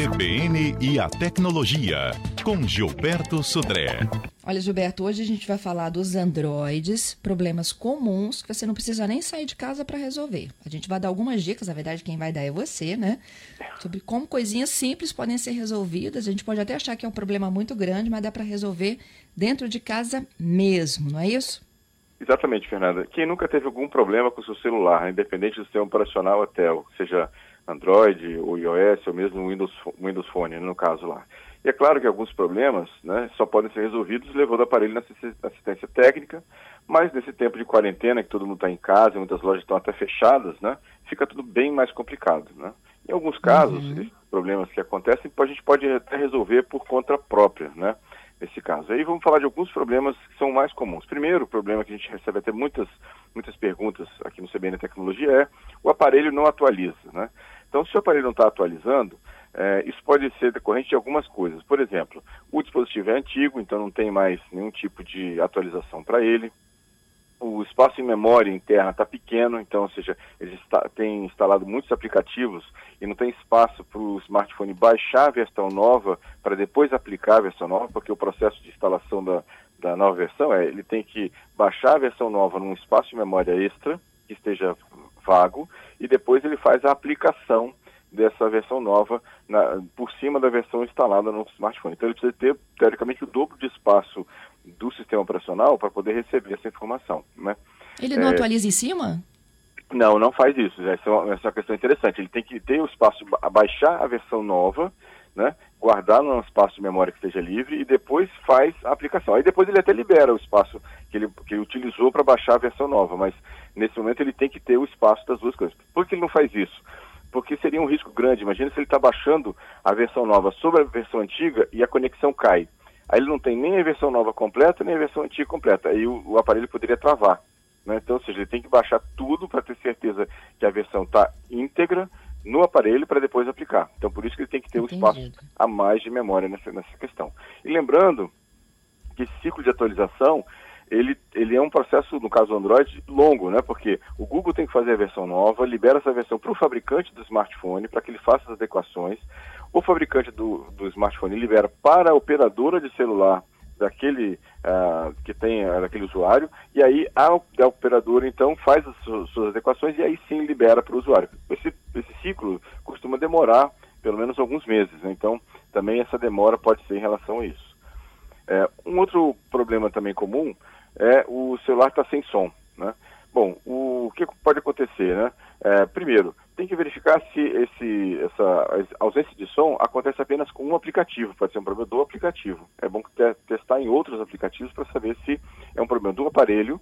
CBN e a tecnologia, com Gilberto Sudré. Olha, Gilberto, hoje a gente vai falar dos androides, problemas comuns que você não precisa nem sair de casa para resolver. A gente vai dar algumas dicas, na verdade, quem vai dar é você, né? Sobre como coisinhas simples podem ser resolvidas. A gente pode até achar que é um problema muito grande, mas dá para resolver dentro de casa mesmo, não é isso? Exatamente, Fernanda. Quem nunca teve algum problema com o seu celular, independente do sistema operacional até, seja Android, ou iOS, ou mesmo Windows, Windows Phone, no caso lá. E é claro que alguns problemas né, só podem ser resolvidos levando o aparelho na assistência técnica, mas nesse tempo de quarentena, que todo mundo está em casa, muitas lojas estão até fechadas, né, fica tudo bem mais complicado. Né? Em alguns casos, uhum. esses problemas que acontecem, a gente pode até resolver por conta própria, né? Nesse caso. Aí vamos falar de alguns problemas que são mais comuns. Primeiro problema que a gente recebe até muitas, muitas perguntas aqui no CBN Tecnologia é o aparelho não atualiza, né? Então, se o aparelho não está atualizando, é, isso pode ser decorrente de algumas coisas. Por exemplo, o dispositivo é antigo, então não tem mais nenhum tipo de atualização para ele. O espaço em memória interna está pequeno, então, ou seja, ele está, tem instalado muitos aplicativos e não tem espaço para o smartphone baixar a versão nova para depois aplicar a versão nova, porque o processo de instalação da, da nova versão é ele tem que baixar a versão nova num espaço de memória extra que esteja vago e depois ele faz a aplicação dessa versão nova na, por cima da versão instalada no smartphone. Então ele precisa ter, teoricamente, o dobro de espaço do sistema operacional para poder receber essa informação. Né? Ele não é... atualiza em cima? Não, não faz isso. Essa é, uma, essa é uma questão interessante. Ele tem que ter o espaço, baixar a versão nova, né? guardar num espaço de memória que esteja livre e depois faz a aplicação. Aí depois ele até libera o espaço que ele, que ele utilizou para baixar a versão nova, mas nesse momento ele tem que ter o espaço das duas coisas. Por que ele não faz isso? Porque seria um risco grande. Imagina se ele está baixando a versão nova sobre a versão antiga e a conexão cai. Aí ele não tem nem a versão nova completa, nem a versão antiga completa. Aí o, o aparelho poderia travar. Né? Então, ou seja, ele tem que baixar tudo para ter certeza que a versão está íntegra no aparelho para depois aplicar. Então, por isso que ele tem que ter um espaço a mais de memória nessa, nessa questão. E lembrando que esse ciclo de atualização ele, ele é um processo, no caso do Android, longo, né? Porque o Google tem que fazer a versão nova, libera essa versão para o fabricante do smartphone para que ele faça as adequações. O fabricante do, do smartphone libera para a operadora de celular daquele uh, que tem uh, daquele usuário e aí a, a operadora então faz as suas, suas adequações e aí sim libera para o usuário. Esse, esse ciclo costuma demorar pelo menos alguns meses, né? então também essa demora pode ser em relação a isso. É, um outro problema também comum é o celular está sem som. Né? Bom, o que pode acontecer? Né? É, primeiro, tem que verificar se esse, essa ausência de som acontece apenas com um aplicativo, pode ser um problema do aplicativo. É bom testar em outros aplicativos para saber se é um problema do aparelho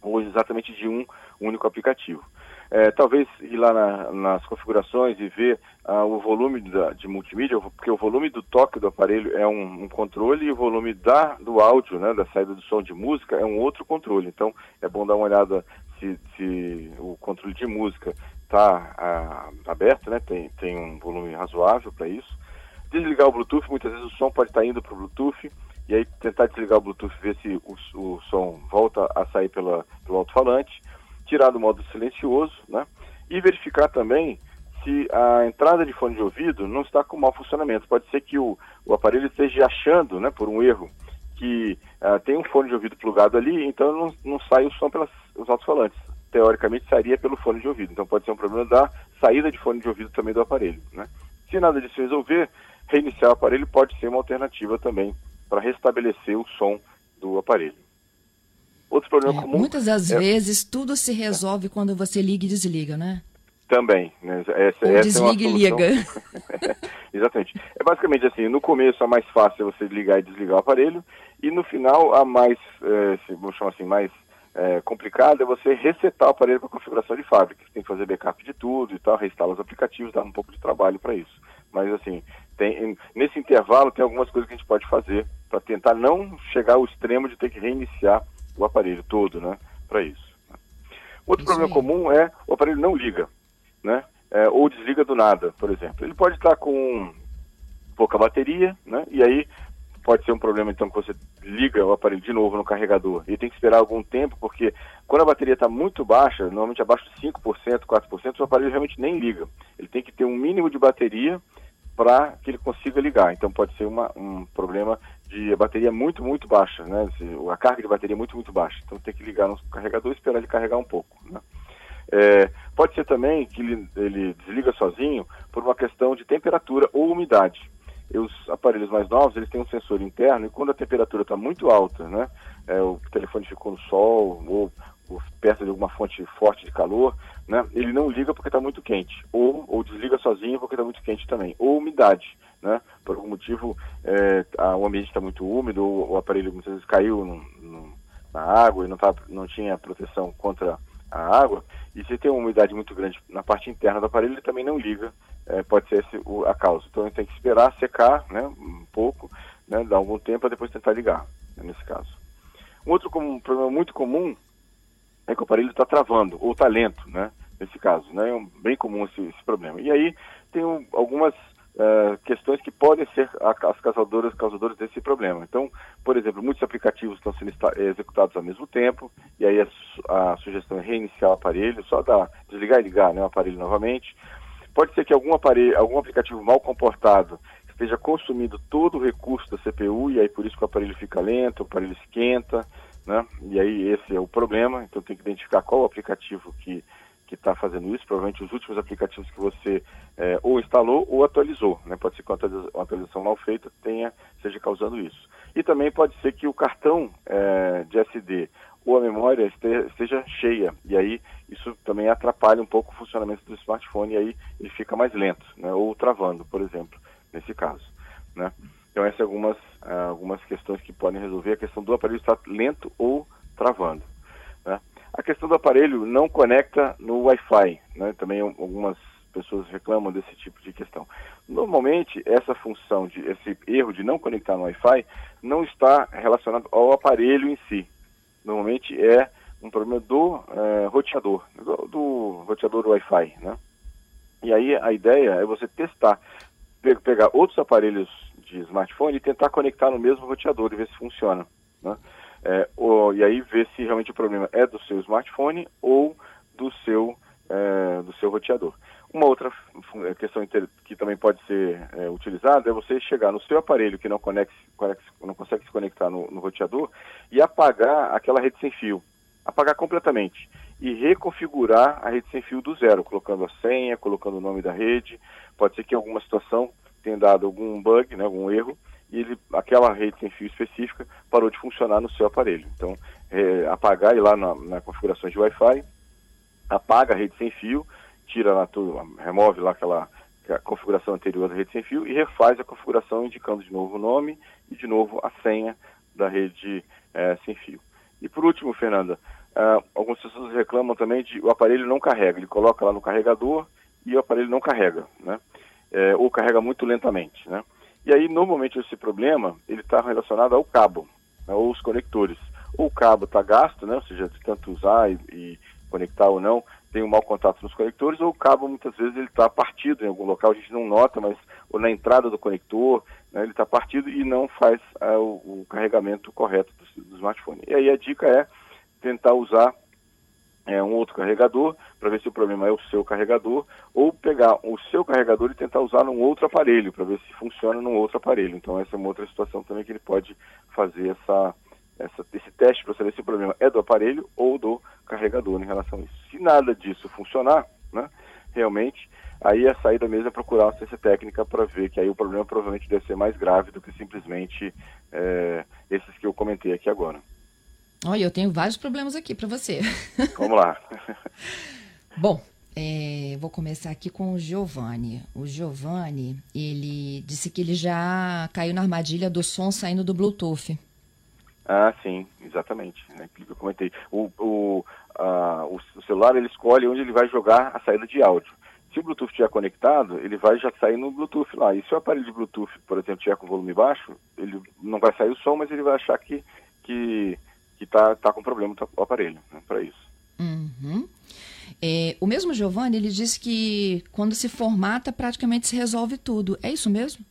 ou exatamente de um único aplicativo. É, talvez ir lá na, nas configurações e ver ah, o volume da, de multimídia, porque o volume do toque do aparelho é um, um, controle e o volume da, do áudio, né, da saída do som de música, é um outro controle. Então é bom dar uma olhada se, se o controle de música está ah, aberto, né, tem, tem um volume razoável para isso. Desligar o Bluetooth, muitas vezes o som pode estar tá indo para o Bluetooth e aí tentar desligar o Bluetooth, ver se o, o som volta a sair pela, pelo alto-falante tirar do modo silencioso, né? E verificar também se a entrada de fone de ouvido não está com mau funcionamento. Pode ser que o, o aparelho esteja achando, né, por um erro, que uh, tem um fone de ouvido plugado ali, então não, não sai o som pelos alto-falantes. Teoricamente sairia pelo fone de ouvido. Então pode ser um problema da saída de fone de ouvido também do aparelho. Né? Se nada disso resolver, reiniciar o aparelho pode ser uma alternativa também para restabelecer o som do aparelho. Outro problema é, comum. Muitas das é... vezes tudo se resolve quando você liga e desliga, né? Também. Né? Essa, essa desliga é e liga. Exatamente. É basicamente assim, no começo a mais fácil é você ligar e desligar o aparelho, e no final a mais, é, vamos chamar assim, mais é, complicada é você resetar o aparelho para configuração de fábrica. Você tem que fazer backup de tudo e tal, reinstalar os aplicativos, dá um pouco de trabalho para isso. Mas assim, tem, nesse intervalo tem algumas coisas que a gente pode fazer para tentar não chegar ao extremo de ter que reiniciar o aparelho todo, né, para isso. Outro isso problema comum é o aparelho não liga, né, é, ou desliga do nada, por exemplo. Ele pode estar com pouca bateria, né, e aí pode ser um problema então que você liga o aparelho de novo no carregador e tem que esperar algum tempo, porque quando a bateria está muito baixa, normalmente abaixo de 5%, 4%, o aparelho realmente nem liga. Ele tem que ter um mínimo de bateria para que ele consiga ligar. Então pode ser uma, um problema de bateria muito, muito baixa, né? A carga de bateria muito, muito baixa. Então tem que ligar no carregador e esperar ele carregar um pouco. Né? É, pode ser também que ele, ele, desliga sozinho por uma questão de temperatura ou umidade. Os aparelhos mais novos eles têm um sensor interno e quando a temperatura está muito alta, né, é, o telefone ficou no sol ou, ou, perto de alguma fonte forte de calor, né, ele não liga porque está muito quente. Ou, ou desliga sozinho porque está muito quente também. Ou umidade, né, por algum motivo é, a, o ambiente está muito úmido ou o aparelho muitas vezes caiu no, no, na água e não, tá, não tinha proteção contra a água, e se tem uma umidade muito grande na parte interna do aparelho, ele também não liga, é, pode ser esse o, a causa. Então ele tem que esperar secar né, um pouco, né, dar algum tempo para depois tentar ligar, né, nesse caso. Um outro problema muito comum é que o aparelho está travando, ou está lento, né, nesse caso. Né, é um, bem comum esse, esse problema. E aí tem um, algumas uh, questões que podem ser as causadoras, causadoras desse problema. Então, por exemplo, muitos aplicativos estão sendo executados ao mesmo tempo, e aí a, a sugestão é reiniciar o aparelho, só dar, desligar e ligar né, o aparelho novamente. Pode ser que algum aparelho, algum aplicativo mal comportado esteja consumindo todo o recurso da CPU, e aí por isso que o aparelho fica lento, o aparelho esquenta, né? E aí esse é o problema, então tem que identificar qual o aplicativo que que está fazendo isso, provavelmente os últimos aplicativos que você é, ou instalou ou atualizou, né? Pode ser que uma atualização mal feita tenha, seja causando isso. E também pode ser que o cartão é, de SD ou a memória esteja cheia, e aí isso também atrapalha um pouco o funcionamento do smartphone, e aí ele fica mais lento, né? ou travando, por exemplo, nesse caso. Né? Então essas são algumas, algumas questões que podem resolver a questão do aparelho estar lento ou travando. A questão do aparelho não conecta no Wi-Fi, né? Também algumas pessoas reclamam desse tipo de questão. Normalmente, essa função, de, esse erro de não conectar no Wi-Fi, não está relacionado ao aparelho em si. Normalmente é um problema do é, roteador, do, do roteador Wi-Fi, né? E aí a ideia é você testar, pegar outros aparelhos de smartphone e tentar conectar no mesmo roteador e ver se funciona, né? É, ou, e aí ver se realmente o problema é do seu smartphone ou do seu, é, do seu roteador. Uma outra questão que também pode ser é, utilizada é você chegar no seu aparelho que não, conecte, não consegue se conectar no, no roteador e apagar aquela rede sem fio. Apagar completamente e reconfigurar a rede sem fio do zero, colocando a senha, colocando o nome da rede. Pode ser que em alguma situação tenha dado algum bug, né, algum erro, e ele, aquela rede sem fio específica parou de funcionar no seu aparelho. Então, é, apagar e lá na, na configuração de Wi-Fi, apaga a rede sem fio, tira lá tudo, remove lá aquela configuração anterior da rede sem fio e refaz a configuração indicando de novo o nome e de novo a senha da rede é, sem fio. E por último, Fernanda, uh, algumas pessoas reclamam também de o aparelho não carrega. Ele coloca lá no carregador e o aparelho não carrega, né? É, ou carrega muito lentamente, né? E aí, normalmente, esse problema ele está relacionado ao cabo, né, ou os conectores. Ou o cabo está gasto, né, ou seja, de tanto usar e, e, conectar ou não, tem um mau contato nos conectores, ou o cabo, muitas vezes, ele está partido em algum local, a gente não nota, mas ou na entrada do conector, né, ele está partido e não faz é, o, o, carregamento correto do, do smartphone. E aí a dica é tentar usar é, um outro carregador para ver se o problema é o seu carregador ou pegar o seu carregador e tentar usar num outro aparelho para ver se funciona num outro aparelho. Então essa é uma outra situação também que ele pode fazer essa, essa esse teste para saber se o problema é do aparelho ou do carregador em relação a isso. Se nada disso funcionar, né, realmente, aí a saída mesmo é procurar uma assistência técnica para ver que aí o problema provavelmente deve ser mais grave do que simplesmente é, esses que eu comentei aqui agora. Olha, eu tenho vários problemas aqui para você. Vamos lá. Bom, é, vou começar aqui com o Giovanni. O Giovanni, ele disse que ele já caiu na armadilha do som saindo do Bluetooth. Ah, sim, exatamente. Né, que eu comentei. O, o, o celular ele escolhe onde ele vai jogar a saída de áudio. Se o Bluetooth estiver conectado, ele vai já sair no Bluetooth lá. E se o aparelho de Bluetooth, por exemplo, estiver com volume baixo, ele não vai sair o som, mas ele vai achar que, que que está tá com problema o aparelho né, para isso. Uhum. É, o mesmo Giovanni, ele disse que quando se formata, praticamente se resolve tudo. É isso mesmo?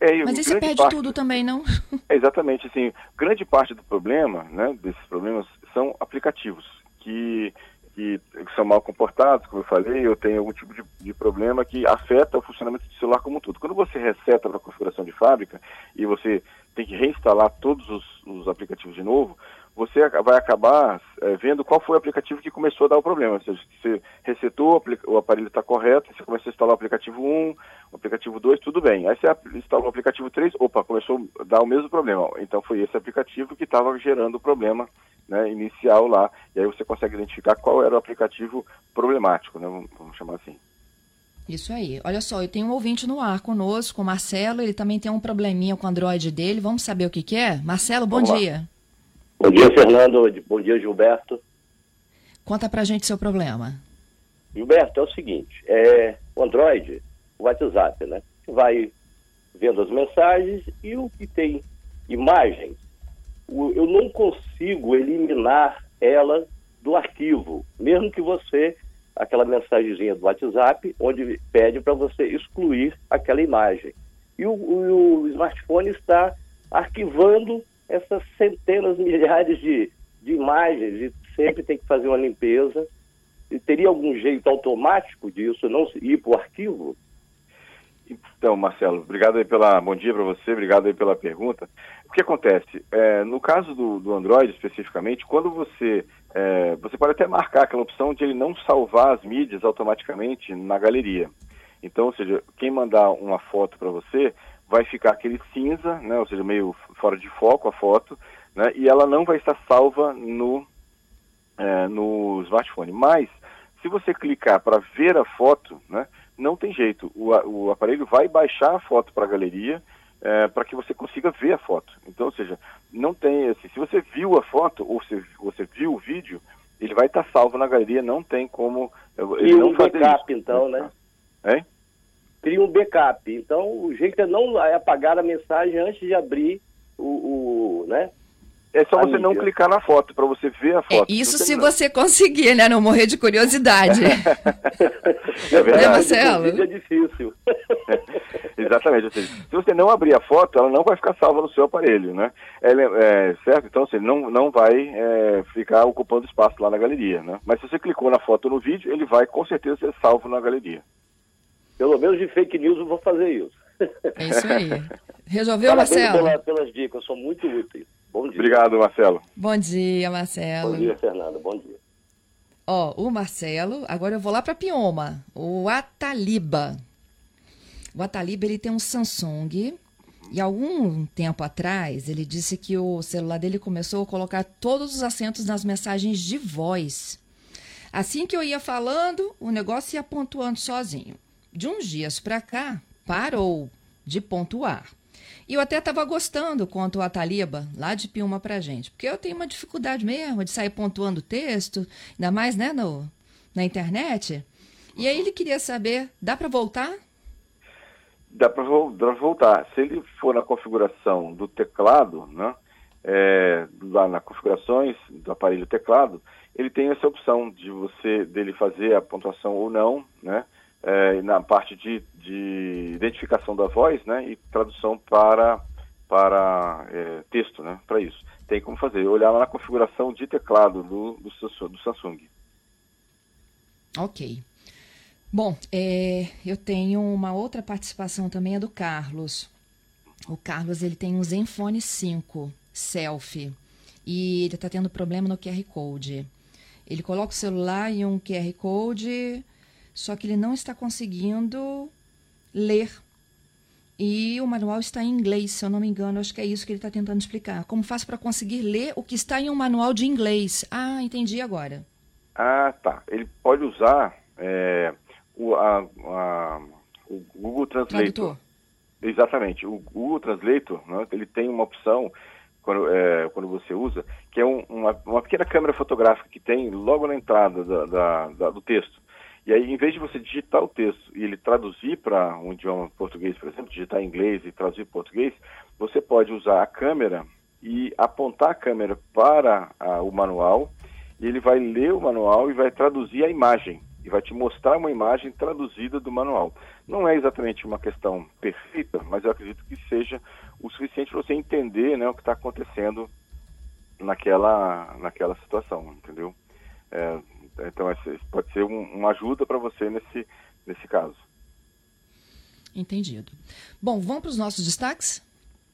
É, Mas aí você perde parte... tudo também, não? É, exatamente, assim, grande parte do problema, né, desses problemas, são aplicativos que, que são mal comportados, como eu falei, ou tem algum tipo de, de, problema que afeta o funcionamento do celular como um todo. Quando você reseta para a configuração de fábrica e você tem que reinstalar todos os, os aplicativos de novo, você vai acabar é, vendo qual foi o aplicativo que começou a dar o problema. Ou seja, você resetou, o aparelho está correto, você começou a instalar o aplicativo 1, o aplicativo 2, tudo bem. Aí você instalou o aplicativo 3, opa, começou a dar o mesmo problema. Então foi esse aplicativo que estava gerando o problema né, inicial lá. E aí você consegue identificar qual era o aplicativo problemático, né, vamos chamar assim. Isso aí. Olha só, eu tenho um ouvinte no ar conosco, o Marcelo, ele também tem um probleminha com o Android dele. Vamos saber o que, que é? Marcelo, bom Vamos dia. Lá. Bom dia, Fernando. Bom dia, Gilberto. Conta pra gente seu problema. Gilberto, é o seguinte, é, o Android, o WhatsApp, né? Vai vendo as mensagens e o que tem imagens, eu não consigo eliminar ela do arquivo, mesmo que você, aquela mensagenzinha do WhatsApp, onde pede para você excluir aquela imagem. E o, o, o smartphone está arquivando essas centenas, milhares de, de imagens e sempre tem que fazer uma limpeza. E teria algum jeito automático disso não ir para o arquivo? Então, Marcelo, obrigado aí pela. Bom dia para você, obrigado aí pela pergunta. O que acontece? É, no caso do, do Android especificamente, quando você. É, você pode até marcar aquela opção de ele não salvar as mídias automaticamente na galeria. Então, ou seja, quem mandar uma foto para você, vai ficar aquele cinza, né, ou seja, meio fora de foco a foto, né, e ela não vai estar salva no, é, no smartphone. Mas, se você clicar para ver a foto, né, não tem jeito. O, o aparelho vai baixar a foto para a galeria é, para que você consiga ver a foto. Então, ou seja, não tem assim, se você viu a foto ou se você viu o vídeo, ele vai estar salvo na galeria, não tem como ele e não um backup, isso. então, né? É? Cria um backup. Então, o jeito é não é apagar a mensagem antes de abrir o, o né? É só você não clicar na foto, para você ver a é, foto. É, isso se você conseguir, né? Não morrer de curiosidade. é verdade. Né, Marcelo? É difícil. Exatamente. Seja, se você não abrir a foto, ela não vai ficar salva no seu aparelho, né? É, é certo? Então, você assim, não, não vai é, ficar ocupando espaço lá na galeria, né? Mas se você clicou na foto no vídeo, ele vai com certeza ser salvo na galeria. Pelo menos de fake news eu vou fazer isso. É isso aí. Resolveu, Marcelo? Pela, pelas dicas, são muito úteis. Bom dia. Obrigado, Marcelo. Bom dia, Marcelo. Bom dia, Fernanda. Bom dia. Ó, o Marcelo, agora eu vou lá para Pioma, o Ataliba. O Ataliba, ele tem um Samsung e algum tempo atrás ele disse que o celular dele começou a colocar todos os acentos nas mensagens de voz. Assim que eu ia falando, o negócio ia pontuando sozinho de uns dias para cá, parou de pontuar. E eu até estava gostando quanto a Taliba, lá de Piuma pra gente, porque eu tenho uma dificuldade mesmo de sair pontuando texto, ainda mais né, no, na internet. E aí ele queria saber, dá para voltar? Dá para voltar. Se ele for na configuração do teclado, né, é, lá na configurações do aparelho teclado, ele tem essa opção de você dele fazer a pontuação ou não, né? É, na parte de, de, identificação da voz né, e tradução para, para é, texto, né, para isso. Tem como fazer, olhar lá na configuração de teclado do, do, do Samsung. Ok. Bom, é, eu tenho uma outra participação também, é do Carlos. O Carlos ele tem um Zenfone 5 Selfie e ele está tendo problema no QR Code. Ele coloca o celular em um QR Code, só que ele não está conseguindo ler. E o manual está em inglês, se eu não me engano, acho que é isso que ele está tentando explicar. Como faço para conseguir ler o que está em um manual de inglês? Ah, entendi agora. Ah, tá. Ele pode usar é, o, a, a, o Google Translator. Tradutor. Exatamente. O Google Translator, né, ele tem uma opção quando, é, quando você usa, que é um, uma, uma pequena câmera fotográfica que tem logo na entrada da, da, da, do texto. E aí, em vez de você digitar o texto e ele traduzir para um idioma português, por exemplo, digitar em inglês e traduzir para português, você pode usar a câmera e apontar a câmera para a, o manual, e ele vai ler o manual e vai traduzir a imagem, e vai te mostrar uma imagem traduzida do manual. Não é exatamente uma questão perfeita, mas eu acredito que seja o suficiente para você entender né, o que está acontecendo naquela, naquela situação, entendeu? É, Então, pode ser um, uma ajuda para você nesse, nesse caso. Entendido. Bom, vamos para os nossos destaques?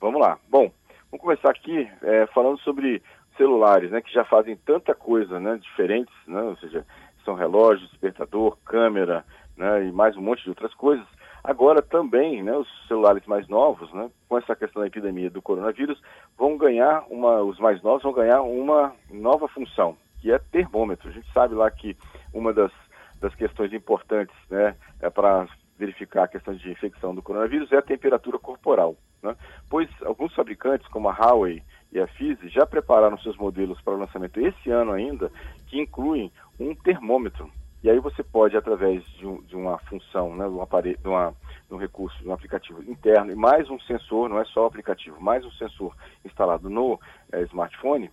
Vamos lá. Bom, vamos começar aqui é, falando sobre celulares, né, que já fazem tanta coisa, né, diferentes, né, ou seja, são relógios, despertador, câmera, né, e mais um monte de outras coisas. Agora também, né, os celulares mais novos, né, com essa questão da epidemia do coronavírus, vão ganhar uma, os mais novos vão ganhar uma nova função, que é termômetro. A gente sabe lá que uma das, das questões importantes, né, é para verificar a questão de infecção do coronavírus é a temperatura corporal, né? Pois alguns fabricantes, como a Huawei e a Fise, já prepararam seus modelos para o lançamento esse ano ainda, que incluem um termômetro e aí você pode, através de, um, de uma função, né, de, um aparelho, de, uma, de um recurso, de um aplicativo interno e mais um sensor, não é só o aplicativo, mais um sensor instalado no é, smartphone,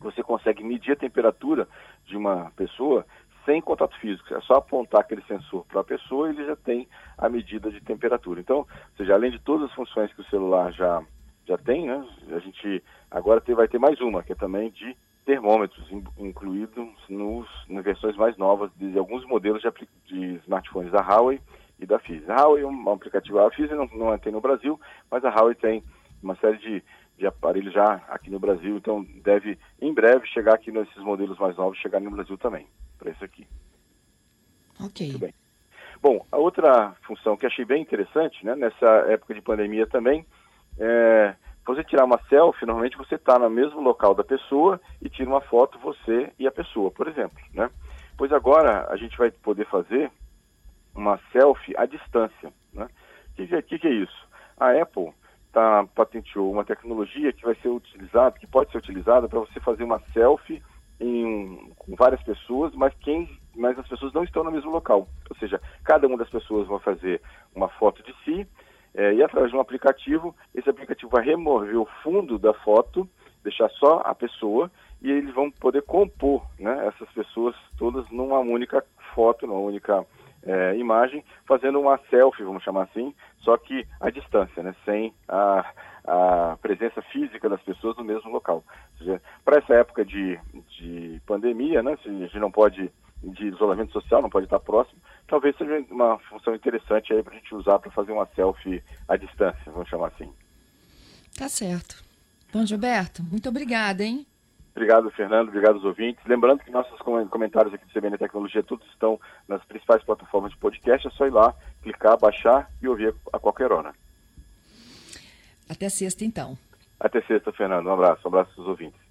você consegue medir a temperatura de uma pessoa sem contato físico. É só apontar aquele sensor para a pessoa e ele já tem a medida de temperatura. Então, ou seja, além de todas as funções que o celular já, já tem, né, a gente agora vai ter mais uma, que é também de termômetros incluídos nos, nas versões mais novas de alguns modelos de, de smartphones da Huawei e da Fizz. A Huawei é um aplicativo, a Fizz não, não tem no Brasil, mas a Huawei tem uma série de, de aparelhos já aqui no Brasil, então deve em breve chegar aqui nesses modelos mais novos, chegar no Brasil também, para isso aqui. Ok. Muito bem. Bom, a outra função que achei bem interessante, né, nessa época de pandemia também, é você tirar uma selfie, normalmente você está no mesmo local da pessoa e tira uma foto você e a pessoa, por exemplo, né? Pois agora a gente vai poder fazer uma selfie à distância, né? O que, que, que, é isso? A Apple tá, patenteou uma tecnologia que vai ser utilizada, que pode ser utilizada para você fazer uma selfie em, com várias pessoas, mas quem mas as pessoas não estão no mesmo local. Ou seja, cada uma das pessoas vai fazer uma foto de si é, e através de um aplicativo, esse aplicativo vai remover o fundo da foto, deixar só a pessoa, e eles vão poder compor né, essas pessoas todas numa única foto, numa única é, imagem, fazendo uma selfie, vamos chamar assim, só que à distância, né, sem a, a presença física das pessoas no mesmo local. Para essa época de, de pandemia, né, a gente não pode de isolamento social, não pode estar próximo, talvez seja uma função interessante aí para a gente usar para fazer uma selfie à distância, vamos chamar assim. Tá certo. Bom, Gilberto, muito obrigada, hein? Obrigado, Fernando. Obrigado aos ouvintes. Lembrando que nossos comentários aqui do CBN Tecnologia todos estão nas principais plataformas de podcast. É só ir lá, clicar, baixar e ouvir a qualquer hora. Até sexta, então. Até sexta, Fernando. Um abraço. Um abraço aos ouvintes.